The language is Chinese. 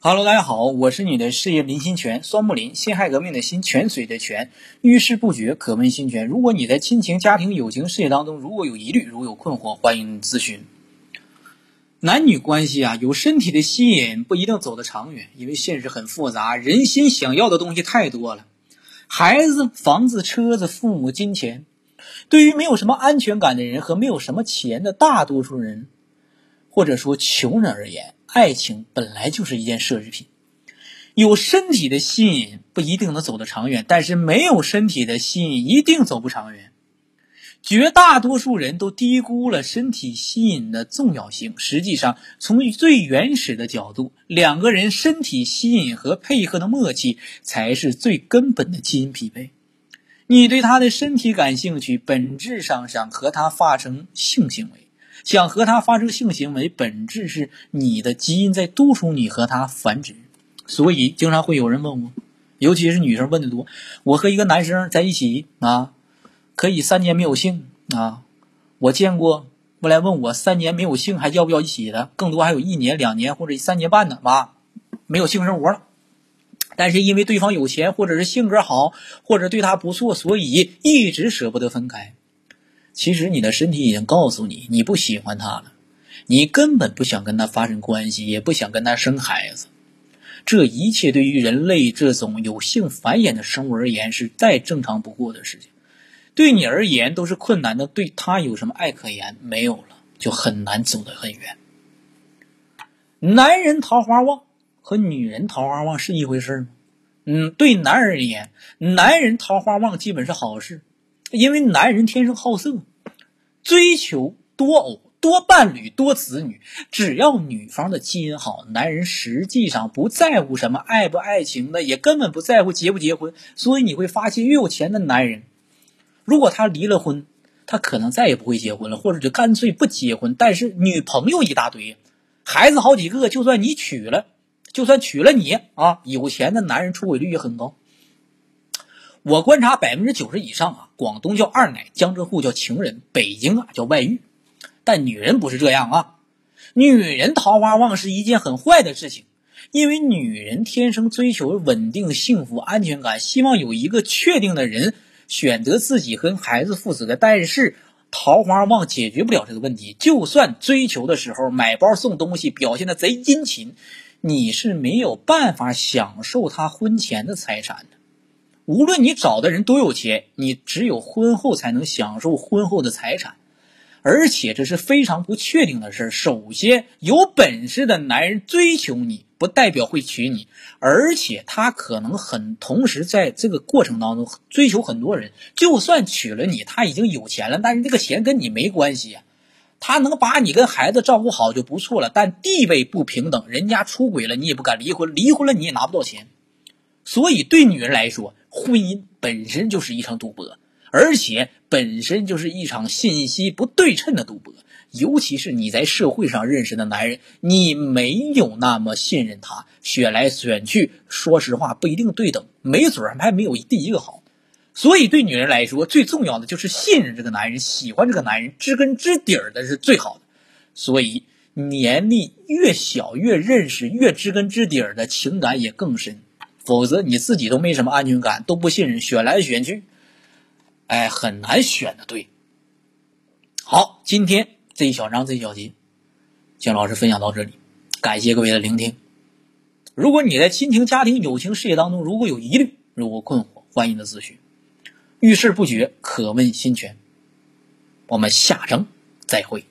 Hello，大家好，我是你的事业林心泉，双木林，辛亥革命的辛，泉水的泉，遇事不决，可问心泉。如果你在亲情、家庭、友情、事业当中如果有疑虑，如有困惑，欢迎咨询。男女关系啊，有身体的吸引不一定走得长远，因为现实很复杂，人心想要的东西太多了，孩子、房子、车子、父母、金钱，对于没有什么安全感的人和没有什么钱的大多数人，或者说穷人而言。爱情本来就是一件奢侈品，有身体的吸引不一定能走得长远，但是没有身体的吸引一定走不长远。绝大多数人都低估了身体吸引的重要性。实际上，从最原始的角度，两个人身体吸引和配合的默契才是最根本的基因匹配。你对他的身体感兴趣，本质上想和他发生性行为。想和他发生性行为，本质是你的基因在督促你和他繁殖，所以经常会有人问我，尤其是女生问的多，我和一个男生在一起啊，可以三年没有性啊？我见过过来问我三年没有性还要不要一起的，更多还有一年、两年或者三年半的啊，没有性生活了，但是因为对方有钱或者是性格好或者对他不错，所以一直舍不得分开。其实你的身体已经告诉你，你不喜欢他了，你根本不想跟他发生关系，也不想跟他生孩子。这一切对于人类这种有性繁衍的生物而言是再正常不过的事情。对你而言都是困难的，对他有什么爱可言？没有了，就很难走得很远。男人桃花旺和女人桃花旺是一回事吗？嗯，对男人而言，男人桃花旺基本是好事。因为男人天生好色，追求多偶、多伴侣、多子女。只要女方的基因好，男人实际上不在乎什么爱不爱情的，也根本不在乎结不结婚。所以你会发现，越有钱的男人，如果他离了婚，他可能再也不会结婚了，或者就干脆不结婚。但是女朋友一大堆，孩子好几个，就算你娶了，就算娶了你啊，有钱的男人出轨率也很高。我观察百分之九十以上啊，广东叫二奶，江浙沪叫情人，北京啊叫外遇，但女人不是这样啊。女人桃花旺是一件很坏的事情，因为女人天生追求稳定、幸福、安全感，希望有一个确定的人选择自己跟孩子负责。但是桃花旺解决不了这个问题，就算追求的时候买包送东西，表现的贼殷勤，你是没有办法享受他婚前的财产的。无论你找的人多有钱，你只有婚后才能享受婚后的财产，而且这是非常不确定的事首先，有本事的男人追求你，不代表会娶你，而且他可能很同时在这个过程当中追求很多人。就算娶了你，他已经有钱了，但是这个钱跟你没关系呀。他能把你跟孩子照顾好就不错了，但地位不平等，人家出轨了，你也不敢离婚，离婚了你也拿不到钱。所以，对女人来说，婚姻本身就是一场赌博，而且本身就是一场信息不对称的赌博。尤其是你在社会上认识的男人，你没有那么信任他，选来选去，说实话不一定对等，没准还没有第一个好。所以，对女人来说，最重要的就是信任这个男人，喜欢这个男人，知根知底儿的是最好的。所以，年龄越小，越认识，越知根知底儿的情感也更深。否则你自己都没什么安全感，都不信任，选来选去，哎，很难选的对。好，今天这一小章这一小节，姜老师分享到这里，感谢各位的聆听。如果你在亲情、家庭、友情、事业当中如果有疑虑、如果困惑，欢迎的咨询。遇事不决，可问心泉。我们下章再会。